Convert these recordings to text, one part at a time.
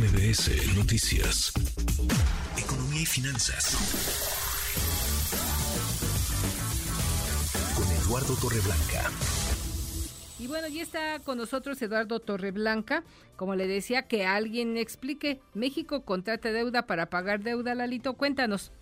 MBS Noticias. Economía y finanzas. Con Eduardo Torreblanca. Y bueno, ya está con nosotros Eduardo Torreblanca. Como le decía, que alguien explique. México contrata deuda para pagar deuda, Lalito. Cuéntanos.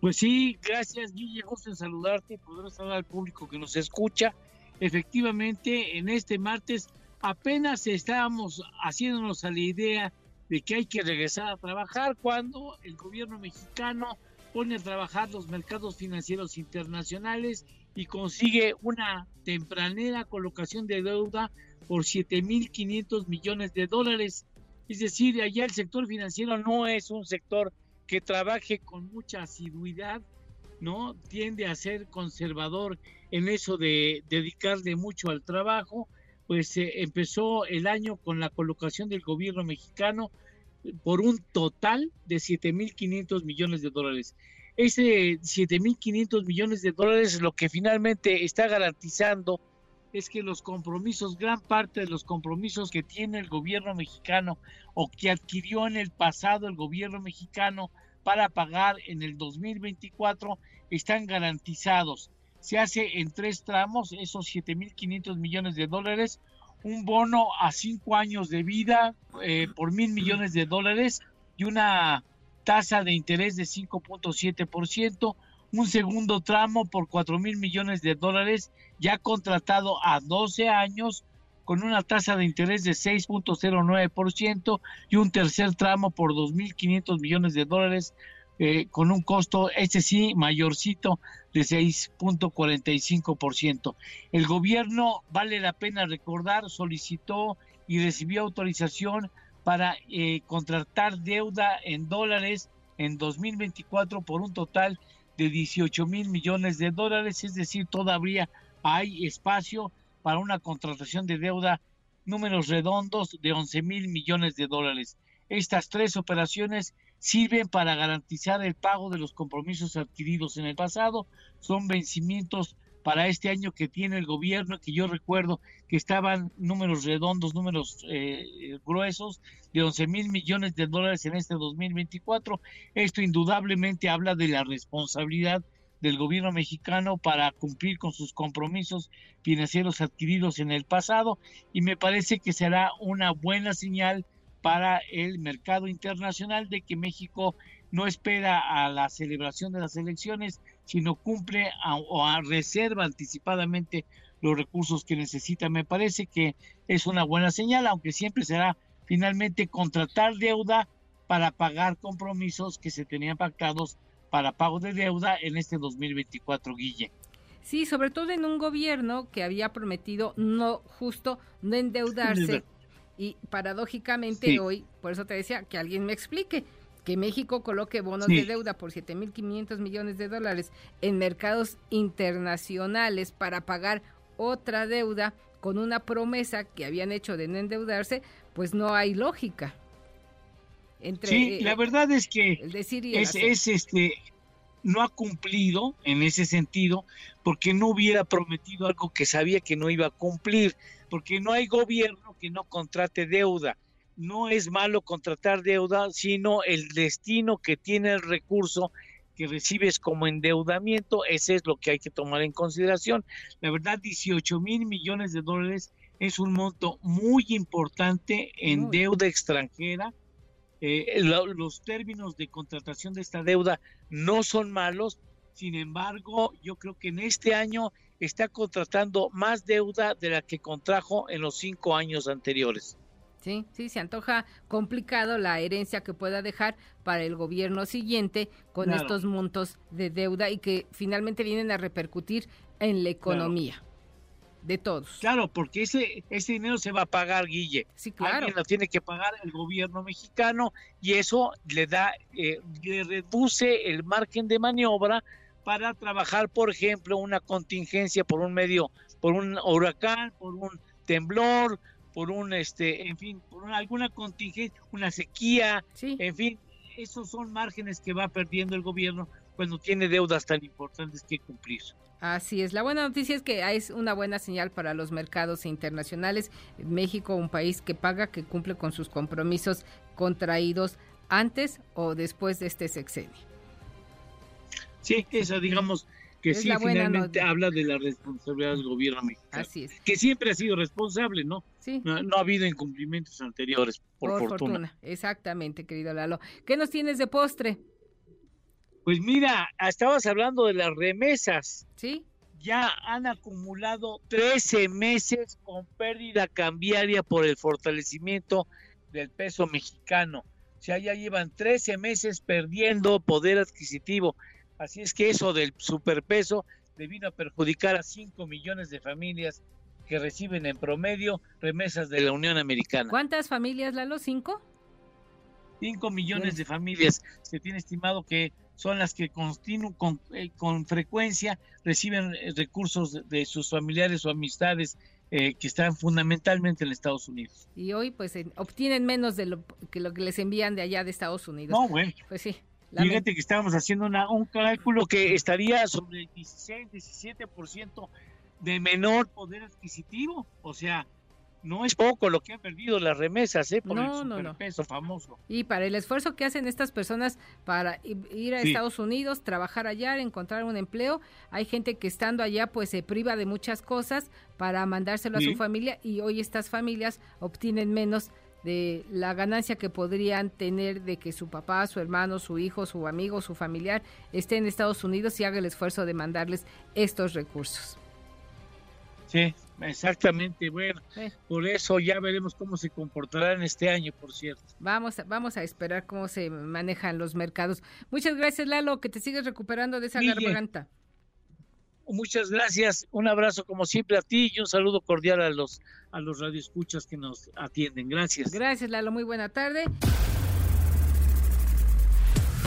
Pues sí, gracias Guille, gusto en saludarte, poder saludar al público que nos escucha. Efectivamente, en este martes apenas estábamos haciéndonos a la idea de que hay que regresar a trabajar cuando el gobierno mexicano pone a trabajar los mercados financieros internacionales y consigue una tempranera colocación de deuda por 7.500 millones de dólares. Es decir, allá el sector financiero no es un sector que trabaje con mucha asiduidad, ¿no? Tiende a ser conservador en eso de dedicarle mucho al trajo, pues eh, empezó el año con la colocación del gobierno mexicano por un total de 7.500 millones de dólares. Ese 7.500 millones de dólares lo que finalmente está garantizando es que los compromisos, gran parte de los compromisos que tiene el gobierno mexicano o que adquirió en el pasado el gobierno mexicano para pagar en el 2024 están garantizados. Se hace en tres tramos, esos 7.500 millones de dólares, un bono a cinco años de vida eh, por mil millones de dólares y una tasa de interés de 5.7%, un segundo tramo por 4 mil millones de dólares ya contratado a 12 años con una tasa de interés de 6.09% y un tercer tramo por 2.500 millones de dólares eh, con un costo, ese sí, mayorcito de 6.45%. El gobierno, vale la pena recordar, solicitó y recibió autorización para eh, contratar deuda en dólares en 2024 por un total de 18 mil millones de dólares, es decir, todavía hay espacio para una contratación de deuda números redondos de 11 mil millones de dólares. Estas tres operaciones sirven para garantizar el pago de los compromisos adquiridos en el pasado. Son vencimientos para este año que tiene el gobierno, que yo recuerdo que estaban números redondos, números eh, gruesos de 11 mil millones de dólares en este 2024. Esto indudablemente habla de la responsabilidad del gobierno mexicano para cumplir con sus compromisos financieros adquiridos en el pasado y me parece que será una buena señal para el mercado internacional de que México no espera a la celebración de las elecciones, sino cumple o a reserva anticipadamente los recursos que necesita. Me parece que es una buena señal, aunque siempre será finalmente contratar deuda para pagar compromisos que se tenían pactados para pago de deuda en este 2024, Guille. Sí, sobre todo en un gobierno que había prometido no justo no endeudarse y paradójicamente hoy, por eso te decía que alguien me explique que México coloque bonos de deuda por 7.500 millones de dólares en mercados internacionales para pagar otra deuda con una promesa que habían hecho de no endeudarse, pues no hay lógica. Sí, la verdad es que es, este no ha cumplido en ese sentido porque no hubiera prometido algo que sabía que no iba a cumplir, porque no hay gobierno que no contrate deuda. No es malo contratar deuda, sino el destino que tiene el recurso que recibes como endeudamiento, ese es lo que hay que tomar en consideración. La verdad, 18 mil millones de dólares es un monto muy importante en deuda extranjera eh, los términos de contratación de esta deuda no son malos, sin embargo, yo creo que en este año está contratando más deuda de la que contrajo en los cinco años anteriores. Sí, sí, se antoja complicado la herencia que pueda dejar para el gobierno siguiente con estos montos de deuda y que finalmente vienen a repercutir en la economía de todos. Claro, porque ese, ese dinero se va a pagar, Guille. Sí, claro. Alguien lo tiene que pagar el gobierno mexicano y eso le da, eh, le reduce el margen de maniobra para trabajar, por ejemplo, una contingencia por un medio, por un huracán, por un temblor, por un, este, en fin, por alguna contingencia, una sequía, en fin, esos son márgenes que va perdiendo el gobierno cuando tiene deudas tan importantes que cumplir. Así es. La buena noticia es que es una buena señal para los mercados internacionales. México, un país que paga, que cumple con sus compromisos contraídos antes o después de este sexenio. Sí, eso digamos que sí finalmente habla de la responsabilidad del gobierno mexicano. Así es. Que siempre ha sido responsable, ¿no? Sí. No, ha habido incumplimientos anteriores, por, fortuna. fortuna. Exactamente, querido Lalo. ¿Qué nos tienes de postre? Pues mira, estabas hablando de las remesas. Sí. Ya han acumulado 13 meses con pérdida cambiaria por el fortalecimiento del peso mexicano. O sea, ya llevan 13 meses perdiendo poder adquisitivo. Así es que eso del superpeso vino a perjudicar a 5 millones de familias que reciben en promedio remesas de la Unión Americana. ¿Cuántas familias, Lalo? ¿Cinco? 5 millones de familias. Se tiene estimado que son las que con, eh, con frecuencia reciben eh, recursos de, sus familiares o amistades eh, que están fundamentalmente en Estados Unidos. Y hoy pues obtienen menos de lo que lo que les envían de allá de Estados Unidos. No, güey. Pues sí. Fíjate que estábamos haciendo un cálculo que estaría sobre el 16, 17% de menor poder adquisitivo. O sea, no es poco lo que han perdido las remesas, ¿eh? Por el superpeso famoso. Y para el esfuerzo que hacen estas personas para ir a Estados Unidos, trabajar allá, encontrar un empleo, hay gente que estando allá pues se priva de muchas cosas para mandárselo a su familia y hoy estas familias obtienen menos de la ganancia que podrían tener de que su papá, su hermano, su hijo, su amigo, su familiar esté en Estados Unidos y haga el esfuerzo de mandarles estos recursos. Sí, exactamente. Bueno, por eso ya veremos cómo se comportarán este año, por cierto. Vamos, a, vamos a esperar cómo se manejan los mercados. Muchas gracias, Lalo, que te sigues recuperando de esa garganta. Muchas gracias. Un abrazo como siempre a ti y un saludo cordial a los a los radioescuchas que nos atienden. Gracias. Gracias, Lalo. Muy buena tarde.